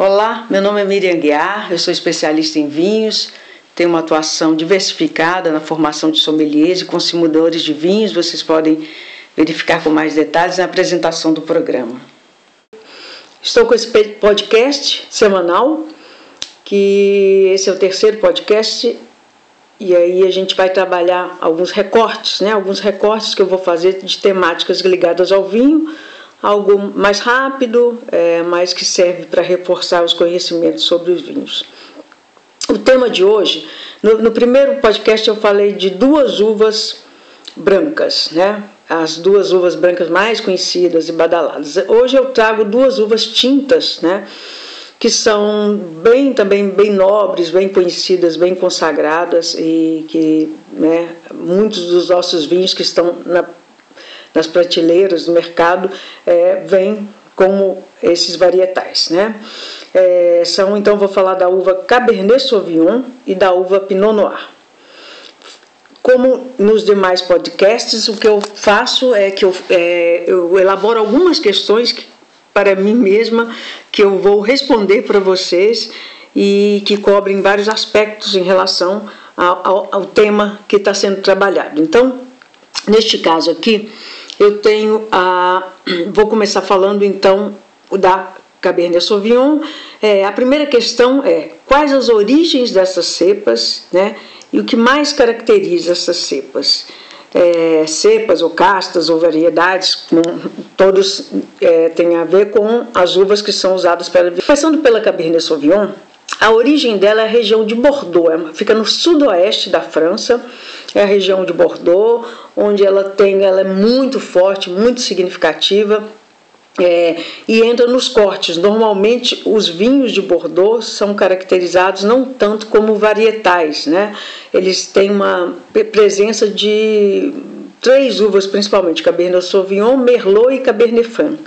Olá, meu nome é Miriam Guiar, eu sou especialista em vinhos, tenho uma atuação diversificada na formação de sommeliers e consumidores de vinhos, vocês podem verificar com mais detalhes na apresentação do programa. Estou com esse podcast semanal, que esse é o terceiro podcast, e aí a gente vai trabalhar alguns recortes, né? Alguns recortes que eu vou fazer de temáticas ligadas ao vinho, algo mais rápido, é, mas que serve para reforçar os conhecimentos sobre os vinhos. O tema de hoje, no, no primeiro podcast eu falei de duas uvas brancas, né? as duas uvas brancas mais conhecidas e badaladas. Hoje eu trago duas uvas tintas, né? que são bem também bem nobres, bem conhecidas, bem consagradas e que né, muitos dos nossos vinhos que estão na, nas prateleiras do mercado é, vêm como esses varietais, né? É, são então vou falar da uva Cabernet Sauvignon e da uva Pinot Noir. Como nos demais podcasts, o que eu faço é que eu, é, eu elaboro algumas questões que, para mim mesma que eu vou responder para vocês e que cobrem vários aspectos em relação ao, ao, ao tema que está sendo trabalhado. Então, neste caso aqui, eu tenho a. Vou começar falando então da Cabernet Sauvignon. É, a primeira questão é quais as origens dessas cepas, né? E o que mais caracteriza essas cepas? É, cepas ou castas ou variedades, com, todos é, têm a ver com as uvas que são usadas para. Passando pela Cabernet Sauvignon, a origem dela é a região de Bordeaux, é fica no sudoeste da França, é a região de Bordeaux, onde ela tem, ela é muito forte, muito significativa é, e entra nos cortes. Normalmente, os vinhos de Bordeaux são caracterizados não tanto como varietais, né? Eles têm uma presença de três uvas principalmente, Cabernet Sauvignon, Merlot e Cabernet Franc.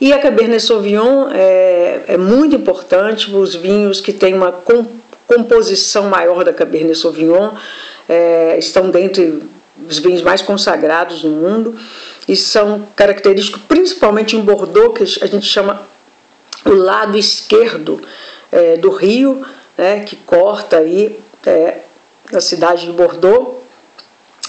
E a Cabernet Sauvignon é, é muito importante, os vinhos que têm uma composição maior da Cabernet Sauvignon é, estão dentre os vinhos mais consagrados no mundo e são característicos principalmente em Bordeaux, que a gente chama o lado esquerdo é, do rio, né, que corta aí é, a cidade de Bordeaux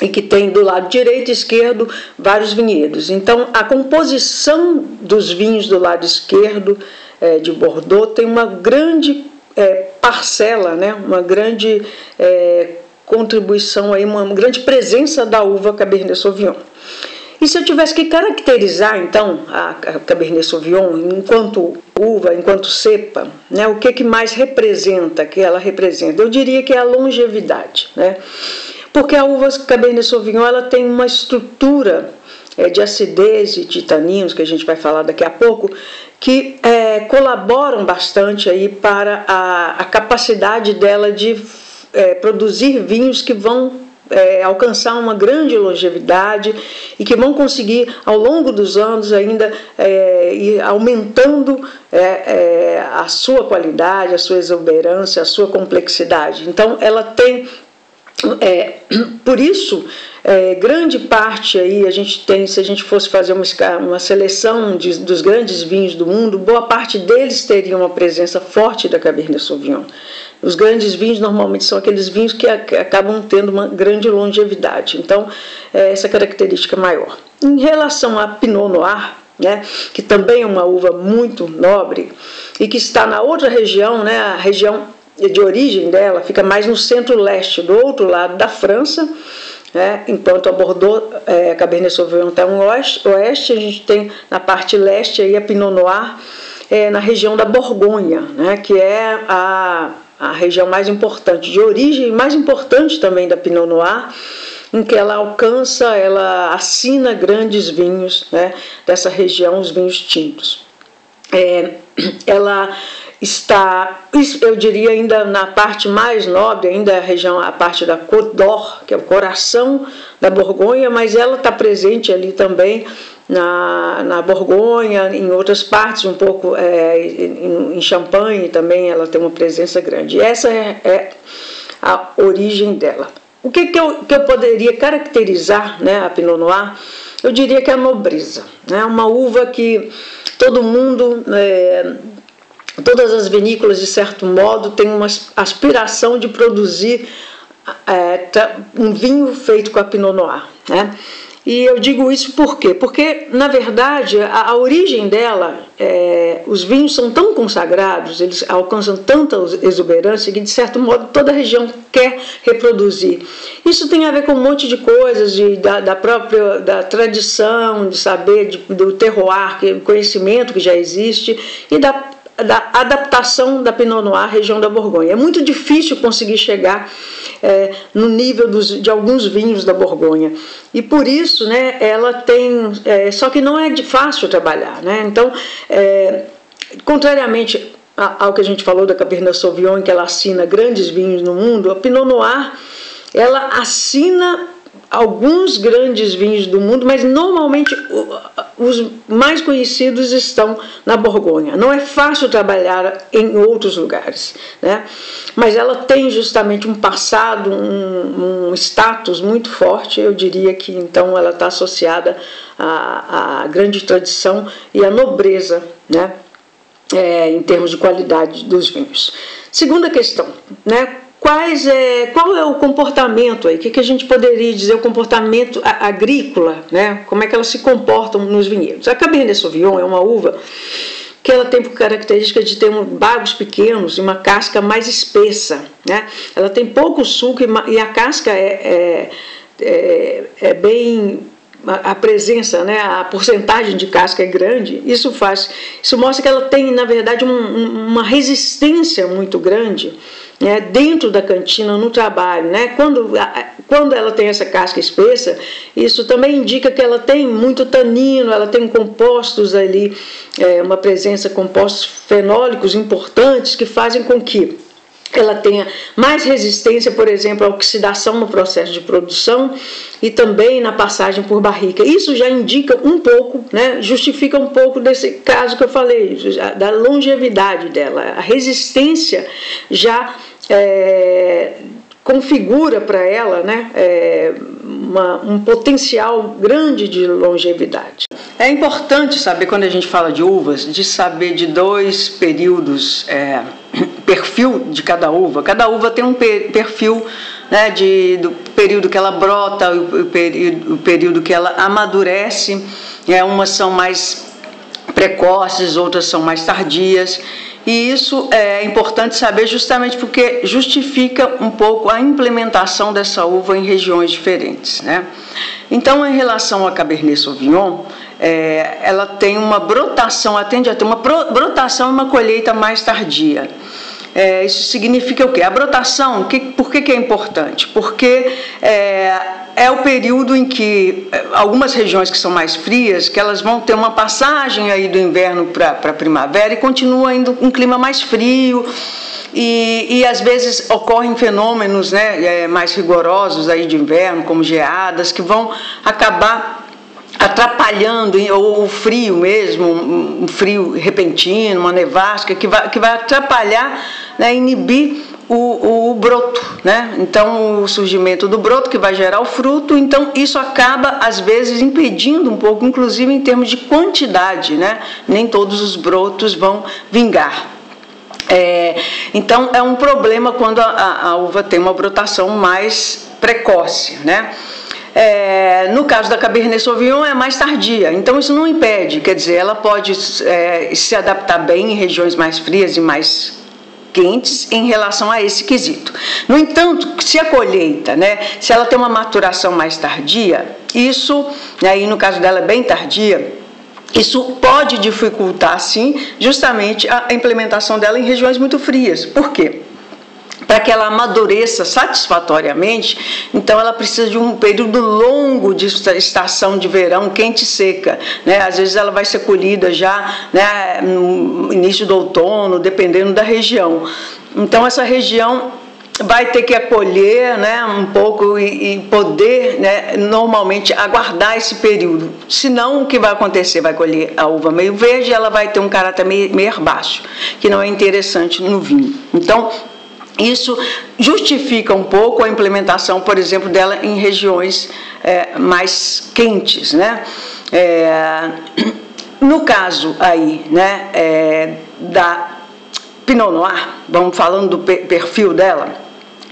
e que tem do lado direito e esquerdo vários vinhedos. Então, a composição dos vinhos do lado esquerdo é, de Bordeaux tem uma grande é, parcela, né, uma grande é, contribuição, aí, uma grande presença da uva Cabernet Sauvignon. E se eu tivesse que caracterizar, então, a Cabernet Sauvignon enquanto uva, enquanto cepa, né, o que, que mais representa, que ela representa? Eu diria que é a longevidade, né? Porque a uva Cabernet Sauvignon ela tem uma estrutura é, de acidez e de taninos, que a gente vai falar daqui a pouco, que é, colaboram bastante aí para a, a capacidade dela de é, produzir vinhos que vão é, alcançar uma grande longevidade e que vão conseguir, ao longo dos anos, ainda é, ir aumentando é, é a sua qualidade, a sua exuberância, a sua complexidade. Então, ela tem. É, por isso, é, grande parte aí a gente tem, se a gente fosse fazer uma, uma seleção de, dos grandes vinhos do mundo, boa parte deles teria uma presença forte da Cabernet Sauvignon. Os grandes vinhos normalmente são aqueles vinhos que acabam tendo uma grande longevidade. Então, é essa característica maior. Em relação a Pinot Noir, né, que também é uma uva muito nobre e que está na outra região, né, a região de origem dela fica mais no centro-leste, do outro lado da França, né, enquanto a Bordeaux, é, a Cabernet Sauvignon está no oeste, a gente tem na parte leste aí a Pinot Noir, é, na região da Borgonha, né, que é a a região mais importante, de origem mais importante também da Pinot Noir, em que ela alcança, ela assina grandes vinhos né, dessa região, os vinhos tintos. É, ela está, eu diria ainda na parte mais nobre, ainda a região, a parte da Côte d'Or, que é o coração da Borgonha, mas ela está presente ali também na, na Borgonha, em outras partes, um pouco é, em, em Champagne também ela tem uma presença grande. essa é, é a origem dela. O que, que, eu, que eu poderia caracterizar né, a Pinot Noir? Eu diria que é a nobreza. Né? Uma uva que todo mundo é, todas as vinícolas, de certo modo, têm uma aspiração de produzir é, um vinho feito com a Pinot Noir. Né? E eu digo isso por quê? Porque, na verdade, a, a origem dela, é, os vinhos são tão consagrados, eles alcançam tanta exuberância que, de certo modo, toda a região quer reproduzir. Isso tem a ver com um monte de coisas, de, da, da própria da tradição, de saber, de, do terroir, que, conhecimento que já existe, e da da adaptação da Pinot Noir à região da Borgonha. É muito difícil conseguir chegar é, no nível dos, de alguns vinhos da Borgonha. E por isso, né, ela tem. É, só que não é fácil trabalhar. Né? Então, é, contrariamente ao que a gente falou da Cabernet Sauvignon, que ela assina grandes vinhos no mundo, a Pinot Noir ela assina alguns grandes vinhos do mundo, mas normalmente os mais conhecidos estão na Borgonha. Não é fácil trabalhar em outros lugares, né? mas ela tem justamente um passado, um, um status muito forte. Eu diria que então ela está associada à, à, grande tradição e à nobreza, né? É, em termos de qualidade dos vinhos. Segunda questão, né? Quais é, qual é o comportamento aí? O que, que a gente poderia dizer o comportamento agrícola, né? Como é que elas se comportam nos vinhedos? A Cabernet Sauvignon é uma uva que ela tem por característica de ter bagos pequenos e uma casca mais espessa, né? Ela tem pouco suco e a casca é, é, é, é bem a presença, né, a porcentagem de casca é grande, isso faz, isso mostra que ela tem, na verdade, um, uma resistência muito grande né, dentro da cantina no trabalho. Né? Quando, quando ela tem essa casca espessa, isso também indica que ela tem muito tanino, ela tem compostos ali, é, uma presença compostos fenólicos importantes que fazem com que ela tenha mais resistência, por exemplo, à oxidação no processo de produção e também na passagem por barrica. Isso já indica um pouco, né, justifica um pouco desse caso que eu falei, da longevidade dela. A resistência já é, configura para ela né, é, uma, um potencial grande de longevidade. É importante saber, quando a gente fala de uvas, de saber de dois períodos, é, perfil de cada uva. Cada uva tem um perfil né, de, do período que ela brota, o, período, o período que ela amadurece. É, umas são mais precoces, outras são mais tardias. E isso é importante saber justamente porque justifica um pouco a implementação dessa uva em regiões diferentes. Né? Então, em relação a Cabernet Sauvignon, é, ela tem uma brotação, atende a ter uma brotação e uma colheita mais tardia. É, isso significa o quê? A brotação, que, por que, que é importante? Porque é, é o período em que é, algumas regiões que são mais frias, que elas vão ter uma passagem aí do inverno para a primavera e continua indo um clima mais frio. E, e às vezes ocorrem fenômenos né, é, mais rigorosos aí de inverno, como geadas, que vão acabar atrapalhando, ou o frio mesmo, um frio repentino, uma nevasca, que vai, que vai atrapalhar, né, inibir o, o, broto, né? Então o surgimento do broto que vai gerar o fruto, então isso acaba às vezes impedindo um pouco, inclusive em termos de quantidade, né? Nem todos os brotos vão vingar. É, então é um problema quando a, a, a uva tem uma brotação mais precoce, né? É, no caso da Cabernet Sauvignon é mais tardia, então isso não impede, quer dizer, ela pode é, se adaptar bem em regiões mais frias e mais quentes em relação a esse quesito. No entanto, se a colheita, né, se ela tem uma maturação mais tardia, isso, aí no caso dela bem tardia, isso pode dificultar, sim, justamente a implementação dela em regiões muito frias. Por quê? Para que ela amadureça satisfatoriamente, então ela precisa de um período longo de estação de verão quente e seca. Né? Às vezes ela vai ser colhida já né, no início do outono, dependendo da região. Então essa região vai ter que acolher né, um pouco e, e poder né, normalmente aguardar esse período. Senão o que vai acontecer? Vai colher a uva meio verde, ela vai ter um caráter meio, meio baixo, que não é interessante no vinho. Então isso justifica um pouco a implementação, por exemplo, dela em regiões é, mais quentes, né? É, no caso aí, né, é, da Pinot Noir, vamos falando do perfil dela,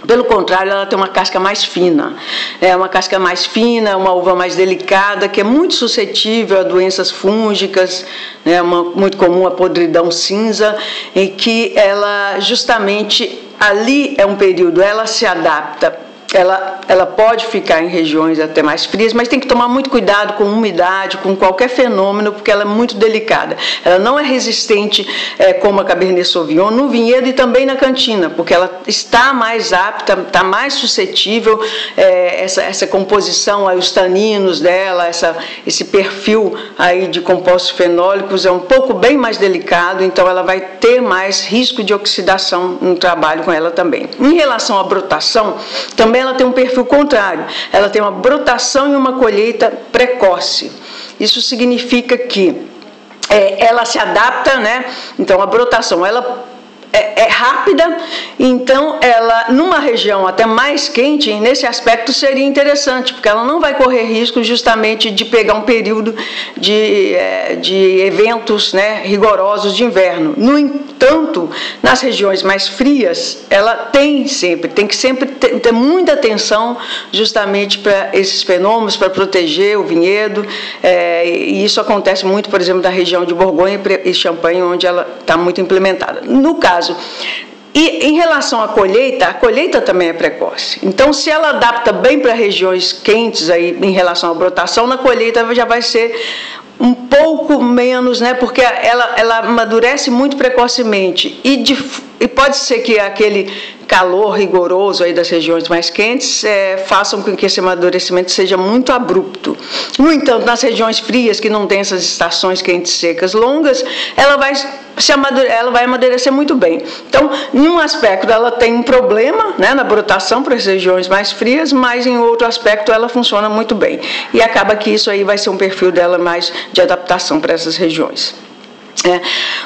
pelo contrário, ela tem uma casca mais fina. É uma casca mais fina, uma uva mais delicada, que é muito suscetível a doenças fúngicas, né, uma, muito comum a podridão cinza, e que ela justamente ali é um período, ela se adapta ela, ela pode ficar em regiões até mais frias, mas tem que tomar muito cuidado com umidade, com qualquer fenômeno, porque ela é muito delicada. Ela não é resistente é, como a Cabernet Sauvignon no vinhedo e também na cantina, porque ela está mais apta, está mais suscetível, é, essa, essa composição, aí, os taninos dela, essa, esse perfil aí de compostos fenólicos é um pouco bem mais delicado, então ela vai ter mais risco de oxidação no trabalho com ela também. Em relação à brotação, também ela tem um perfil contrário. Ela tem uma brotação e uma colheita precoce. Isso significa que é, ela se adapta, né? Então a brotação ela é, é, rápida, então ela, numa região até mais quente, nesse aspecto seria interessante, porque ela não vai correr risco justamente de pegar um período de, é, de eventos né, rigorosos de inverno. No entanto, nas regiões mais frias, ela tem sempre, tem que sempre ter, ter muita atenção justamente para esses fenômenos, para proteger o vinhedo, é, e isso acontece muito, por exemplo, na região de Borgonha e Champagne, onde ela está muito implementada. No caso caso. E em relação à colheita, a colheita também é precoce. Então, se ela adapta bem para regiões quentes aí em relação à brotação, na colheita já vai ser um pouco menos, né? Porque ela, ela amadurece muito precocemente e, de, e pode ser que aquele calor rigoroso aí das regiões mais quentes é, façam com que esse amadurecimento seja muito abrupto. No entanto, nas regiões frias que não tem essas estações quentes secas longas, ela vai se ela vai amadurecer muito bem. Então, em um aspecto ela tem um problema, né, na brotação para as regiões mais frias, mas em outro aspecto ela funciona muito bem. E acaba que isso aí vai ser um perfil dela mais de adaptação para essas regiões. É.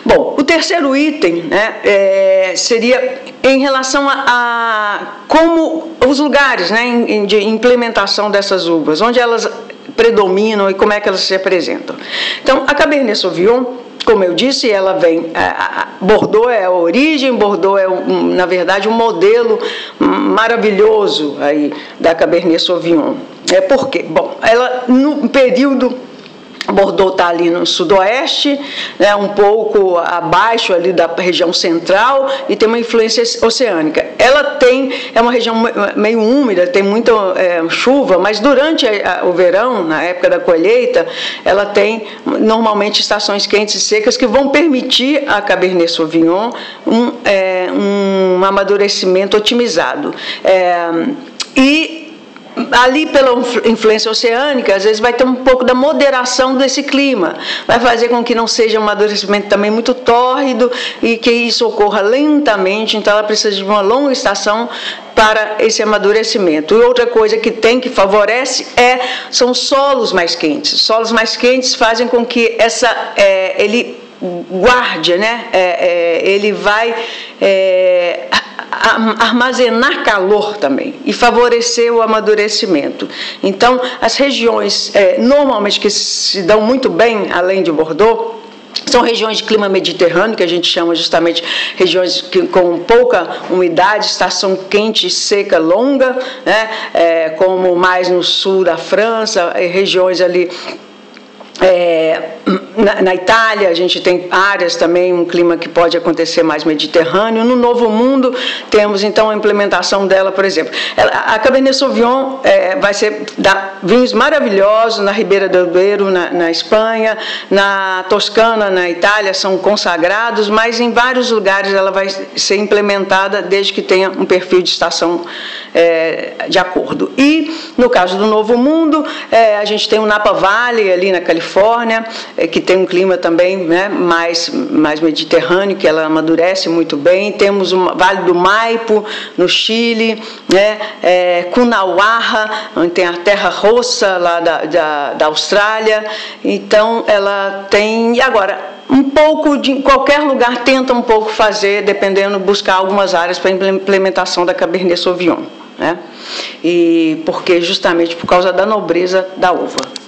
Bom, o terceiro item né, é, seria em relação a, a, como os lugares né, de implementação dessas uvas, onde elas predominam e como é que elas se apresentam. Então, a Cabernet Sauvignon, como eu disse, ela vem. A, a Bordeaux é a origem, Bordeaux é, um, na verdade, um modelo maravilhoso aí da Cabernet Sauvignon. É porque, bom, ela no período Bordeaux está ali no sudoeste, né, um pouco abaixo ali da região central e tem uma influência oceânica. Ela tem, é uma região meio úmida, tem muita é, chuva, mas durante a, a, o verão, na época da colheita, ela tem normalmente estações quentes e secas que vão permitir a Cabernet Sauvignon um, é, um amadurecimento otimizado. É, e ali pela influência oceânica, às vezes vai ter um pouco da moderação desse clima, vai fazer com que não seja um amadurecimento também muito tórrido e que isso ocorra lentamente, então ela precisa de uma longa estação para esse amadurecimento. E outra coisa que tem que favorece é são solos mais quentes. Solos mais quentes fazem com que essa é, ele guarde, né? É, é, ele vai é, armazenar calor também e favorecer o amadurecimento. Então, as regiões é, normalmente que se dão muito bem, além de Bordeaux, são regiões de clima mediterrâneo, que a gente chama justamente regiões que, com pouca umidade, estação quente e seca longa, né? É, como mais no sul da França, regiões ali é, na, na, Itália, a gente tem áreas também, um clima que pode acontecer mais mediterrâneo. No Novo Mundo, temos então a implementação dela, por exemplo. A Cabernet Sauvignon é, vai ser vinhos maravilhosos na Ribeira do Douro, na, na, Espanha, na Toscana, na Itália, são consagrados, mas em vários lugares ela vai ser implementada desde que tenha um perfil de estação é, de acordo. E no caso do Novo Mundo, é, a gente tem o Napa Valley ali na Califórnia, é, que tem um clima também né, mais, mais mediterrâneo, que ela amadurece muito bem. Temos o Vale do Maipo, no Chile, né, é, Cunauarra, onde tem a terra roça lá da, da, da Austrália. Então, ela tem. E agora, um pouco de qualquer lugar tenta um pouco fazer, dependendo, buscar algumas áreas para implementação da Cabernet Sauvignon. Né? E porque justamente por causa da nobreza da uva.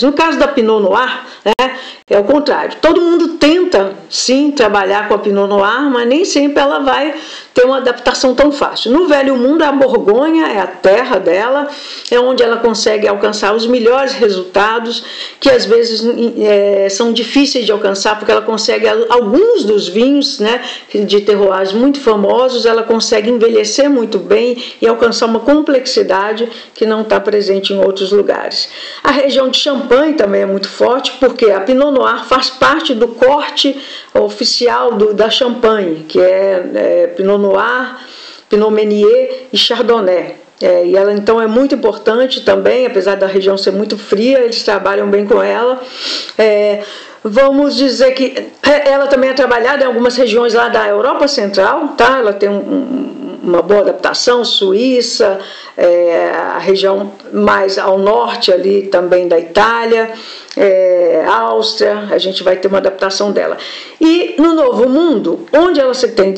No caso da Pinot Noir, né, é o contrário. Todo mundo tenta, sim, trabalhar com a Pinot Noir, mas nem sempre ela vai ter uma adaptação tão fácil. No Velho Mundo, a Borgonha é a terra dela, é onde ela consegue alcançar os melhores resultados, que às vezes é, são difíceis de alcançar, porque ela consegue, alguns dos vinhos né, de terroirs muito famosos, ela consegue envelhecer muito bem e alcançar uma complexidade que não está presente em outros lugares. A região de Champagne também é muito forte, porque a Pinot Noir faz parte do corte oficial do, da Champagne, que é, é Pinot Noir, Pinot Meunier e Chardonnay. É, e ela então é muito importante também, apesar da região ser muito fria, eles trabalham bem com ela. É, vamos dizer que ela também é trabalhada em algumas regiões lá da Europa Central, tá? Ela tem um, uma boa adaptação, Suíça, é, a região mais ao norte ali também da Itália, é, Áustria, a gente vai ter uma adaptação dela. E no Novo Mundo, onde ela se tem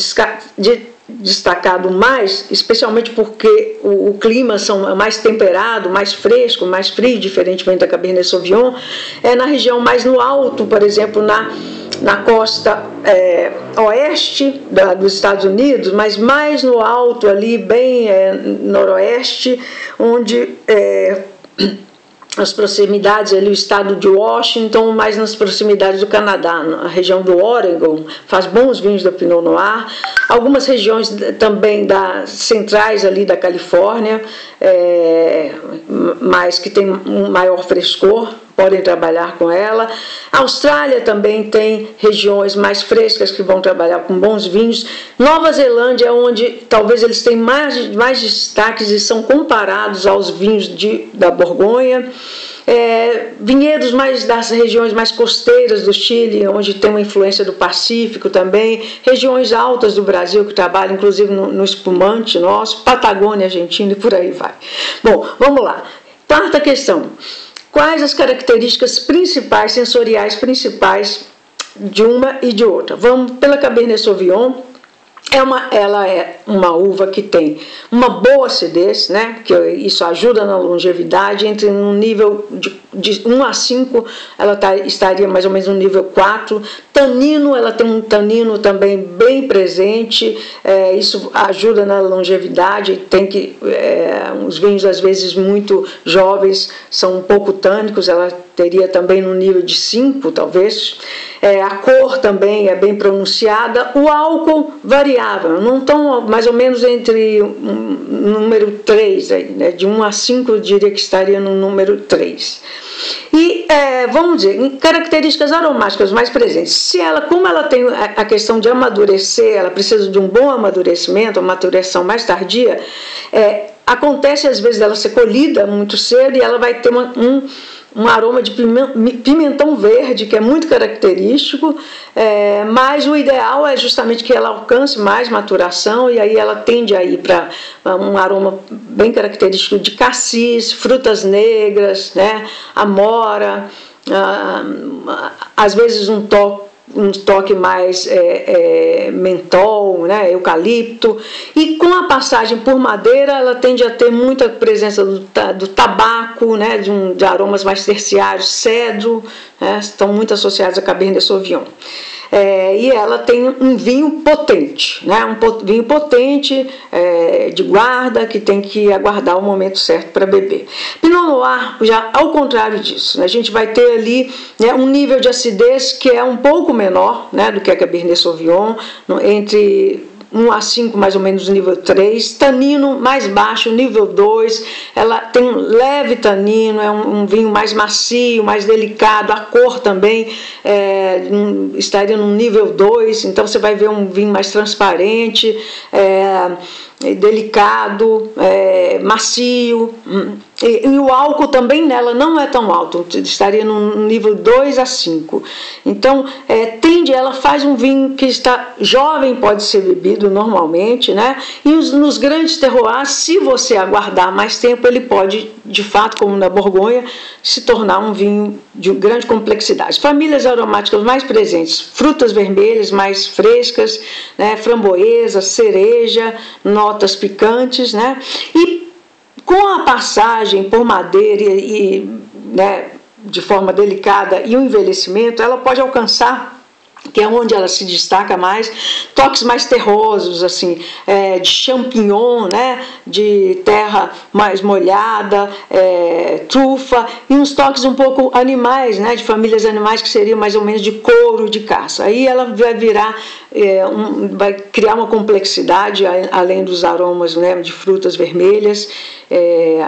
de destacado mais, especialmente porque o, o, clima são mais temperado, mais fresco, mais frio, diferentemente da Cabernet Sauvignon, é na região mais no alto, por exemplo, na, na costa é, oeste da, dos Estados Unidos, mas mais no alto ali, bem é, noroeste, onde é, as proximidades ali, o estado de Washington, mais nas proximidades do Canadá, na região do Oregon, faz bons vinhos da Pinot Noir. Algumas regiões também das centrais ali da Califórnia, é, mas que tem um maior frescor, podem trabalhar com ela. A Austrália também tem regiões mais frescas que vão trabalhar com bons vinhos. Nova Zelândia é onde talvez eles têm mais, mais destaques e são comparados aos vinhos de, da Borgonha. É, vinhedos mais das regiões mais costeiras do Chile, onde tem uma influência do Pacífico também, regiões altas do Brasil que trabalham inclusive no, no espumante nosso, Patagônia, Argentina e por aí vai. Bom, vamos lá. Quarta questão. Quais as características principais, sensoriais principais de uma e de outra? Vamos pela Cabernet Sauvignon. É uma, ela é uma uva que tem uma boa acidez, né? que isso ajuda na longevidade, entre um nível de, de 1 a 5, ela tá, estaria mais ou menos no nível 4. Tanino, ela tem um tanino também bem presente, é, isso ajuda na longevidade, tem que, é, os vinhos às vezes muito jovens são um pouco tânicos, ela teria também no nível de 5, talvez. É, a cor também é bem pronunciada. O álcool variável, não tão mais ou menos entre um, número 3, né? de 1 a 5 eu diria que estaria no número 3. E é, vamos dizer, características aromáticas mais presentes. Se ela, como ela tem a questão de amadurecer, ela precisa de um bom amadurecimento, uma maturação mais tardia, é, acontece às vezes dela ser colhida muito cedo e ela vai ter uma, um um aroma de pimentão verde, que é muito característico, é, mas o ideal é justamente que ela alcance mais maturação e aí ela tende a ir para um aroma bem característico de cassis, frutas negras, né, amora, ah, às vezes um toque um toque mais é, é, mentol, né, eucalipto, e com a passagem por madeira ela tende a ter muita presença do, do tabaco, né, de, um, de aromas mais terciários, cedro, né, estão muito associados a Cabernet Sauvignon. É, e ela tem um vinho potente, né? um vinho potente é, de guarda que tem que aguardar o momento certo para beber. Pinot Noir, já ao contrário disso, né? a gente vai ter ali né, um nível de acidez que é um pouco menor né, do que a Cabernet Sauvignon, entre 1 a 5 mais ou menos nível 3, tanino mais baixo, nível 2, ela tem um leve tanino, é um, um vinho mais macio, mais delicado, a cor também é, um, estaria no nível 2, então você vai ver um vinho mais transparente, é, delicado, é, macio, hum, e, e, o álcool também nela não é tão alto, estaria no nível 2 a 5. Então, é, tende, ela faz um vinho que está jovem, pode ser bebido normalmente, né? E os, nos grandes terroirs, se você aguardar mais tempo, ele pode, de fato, como na Borgonha, se tornar um vinho de grande complexidade. Famílias aromáticas mais presentes, frutas vermelhas mais frescas, né? framboesa, cereja, notas picantes, né? E com a passagem por madeira e, né, de forma delicada e o envelhecimento, ela pode alcançar que é onde ela se destaca mais, toques mais terrosos, assim, é, de champignon, né, de terra mais molhada, é, trufa, e uns toques um pouco animais, né, de famílias animais que seriam mais ou menos de couro de caça. Aí ela vai virar, é, um, vai criar uma complexidade, além dos aromas né, de frutas vermelhas, é,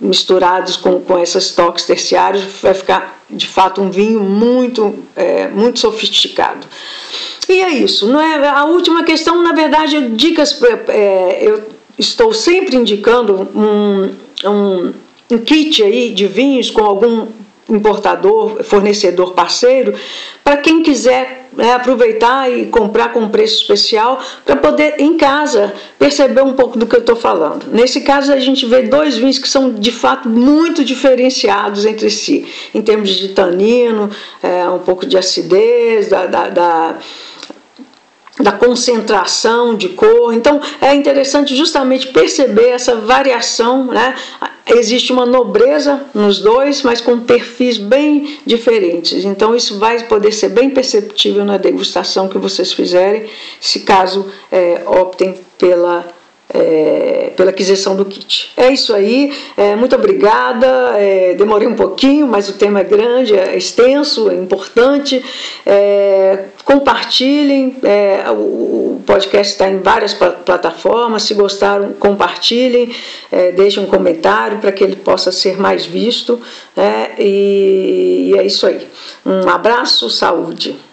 misturados com, com esses toques terciários, vai ficar de fato um vinho muito, é, muito sofisticado. E é isso, não é? A última questão, na verdade, dicas. É, eu estou sempre indicando um, um, um kit aí de vinhos com algum importador, fornecedor parceiro, para quem quiser né, aproveitar e comprar com preço especial para poder em casa perceber um pouco do que eu estou falando. Nesse caso a gente vê dois vinhos que são de fato muito diferenciados entre si, em termos de tanino, é, um pouco de acidez, da, da, da da concentração de cor. Então é interessante justamente perceber essa variação, né? Existe uma nobreza nos dois, mas com perfis bem diferentes. Então isso vai poder ser bem perceptível na degustação que vocês fizerem, se caso é, optem pela é, pela aquisição do kit. É isso aí, é, muito obrigada. É, demorei um pouquinho, mas o tema é grande, é extenso, é importante. É, compartilhem, é, o, o, podcast está em várias plataformas. Se gostaram, compartilhem, é, deixem um comentário para que ele possa ser mais visto. e, e é isso aí. Um abraço, saúde.